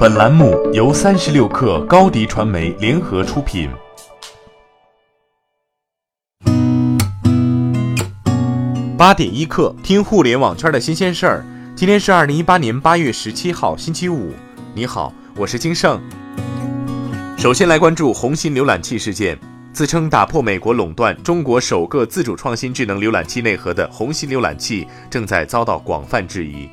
本栏目由三十六氪高低传媒联合出品。八点一刻，听互联网圈的新鲜事儿。今天是二零一八年八月十七号，星期五。你好，我是金盛。首先来关注红心浏览器事件。自称打破美国垄断、中国首个自主创新智能浏览器内核的红心浏览器，正在遭到广泛质疑。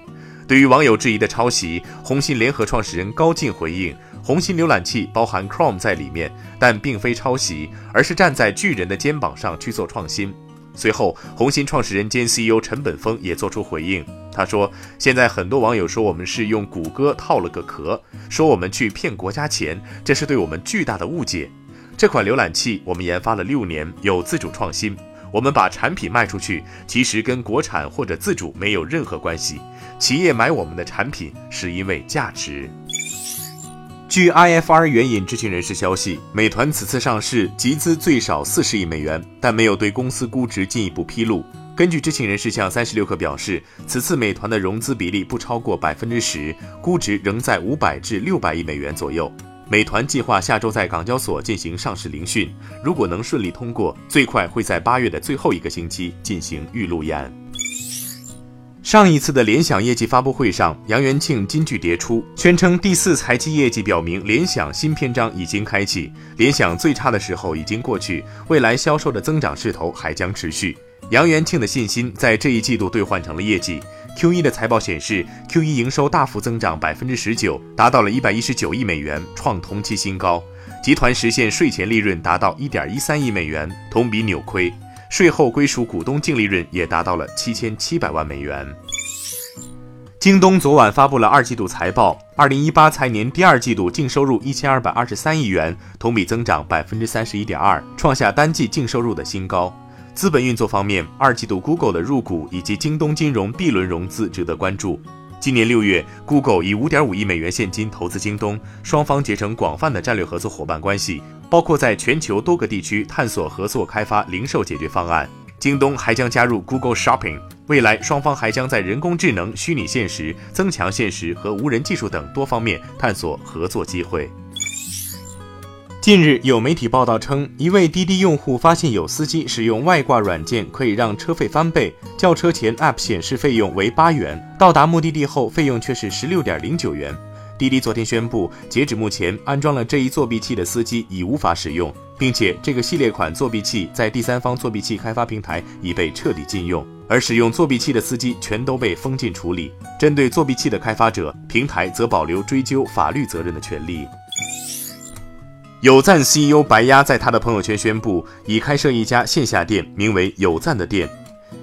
对于网友质疑的抄袭，红心联合创始人高进回应：红心浏览器包含 Chrome 在里面，但并非抄袭，而是站在巨人的肩膀上去做创新。随后，红心创始人兼 CEO 陈本峰也做出回应，他说：“现在很多网友说我们是用谷歌套了个壳，说我们去骗国家钱，这是对我们巨大的误解。这款浏览器我们研发了六年，有自主创新。”我们把产品卖出去，其实跟国产或者自主没有任何关系。企业买我们的产品是因为价值。据 IFR 援引知情人士消息，美团此次上市集资最少四十亿美元，但没有对公司估值进一步披露。根据知情人士向三十六氪表示，此次美团的融资比例不超过百分之十，估值仍在五百至六百亿美元左右。美团计划下周在港交所进行上市聆讯，如果能顺利通过，最快会在八月的最后一个星期进行预录演。上一次的联想业绩发布会上，杨元庆金句迭出，宣称第四财季业绩表明联想新篇章已经开启，联想最差的时候已经过去，未来销售的增长势头还将持续。杨元庆的信心在这一季度兑换成了业绩。Q1 的财报显示，Q1 营收大幅增长百分之十九，达到了一百一十九亿美元，创同期新高。集团实现税前利润达到一点一三亿美元，同比扭亏，税后归属股东净利润也达到了七千七百万美元。京东昨晚发布了二季度财报，二零一八财年第二季度净收入一千二百二十三亿元，同比增长百分之三十一点二，创下单季净收入的新高。资本运作方面，二季度 Google 的入股以及京东金融 B 轮融资值得关注。今年六月，Google 以五点五亿美元现金投资京东，双方结成广泛的战略合作伙伴关系，包括在全球多个地区探索合作开发零售解决方案。京东还将加入 Google Shopping，未来双方还将在人工智能、虚拟现实、增强现实和无人技术等多方面探索合作机会。近日有媒体报道称，一位滴滴用户发现有司机使用外挂软件可以让车费翻倍，叫车前 App 显示费用为八元，到达目的地后费用却是十六点零九元。滴滴昨天宣布，截止目前，安装了这一作弊器的司机已无法使用，并且这个系列款作弊器在第三方作弊器开发平台已被彻底禁用，而使用作弊器的司机全都被封禁处理。针对作弊器的开发者，平台则保留追究法律责任的权利。有赞 CEO 白鸭在他的朋友圈宣布，已开设一家线下店，名为有赞的店。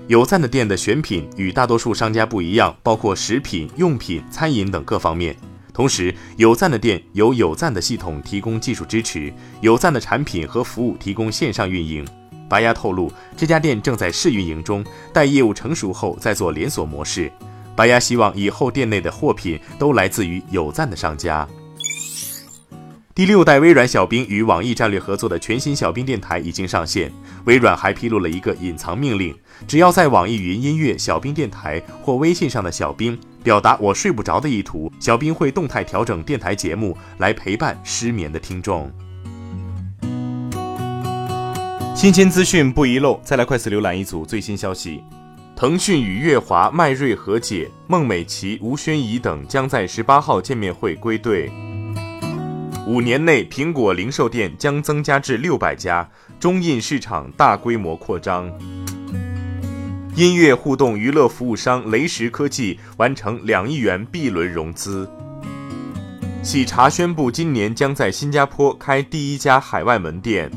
有赞的店的选品与大多数商家不一样，包括食品、用品、餐饮等各方面。同时，有赞的店由有赞的系统提供技术支持，有赞的产品和服务提供线上运营。白鸭透露，这家店正在试运营中，待业务成熟后再做连锁模式。白鸭希望以后店内的货品都来自于有赞的商家。第六代微软小冰与网易战略合作的全新小冰电台已经上线。微软还披露了一个隐藏命令：只要在网易云音乐、小冰电台或微信上的小冰表达“我睡不着”的意图，小冰会动态调整电台节目来陪伴失眠的听众。新鲜资讯不遗漏，再来快速浏览一组最新消息：腾讯与乐华、迈锐和解，孟美岐、吴宣仪等将在十八号见面会归队。五年内，苹果零售店将增加至六百家，中印市场大规模扩张。音乐互动娱乐服务商雷石科技完成两亿元 B 轮融资。喜茶宣布，今年将在新加坡开第一家海外门店。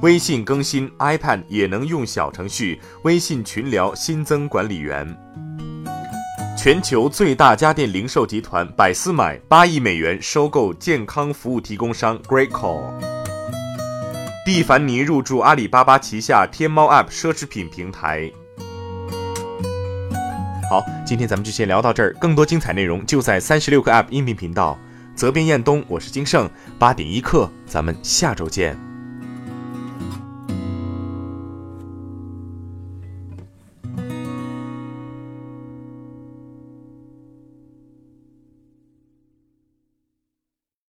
微信更新，iPad 也能用小程序，微信群聊新增管理员。全球最大家电零售集团百思买八亿美元收购健康服务提供商 Great Call。蒂凡尼入驻阿里巴巴旗下天猫 App 奢侈品平台。好，今天咱们就先聊到这儿，更多精彩内容就在三十六个 App 音频频道。责编：彦东，我是金盛，八点一刻，咱们下周见。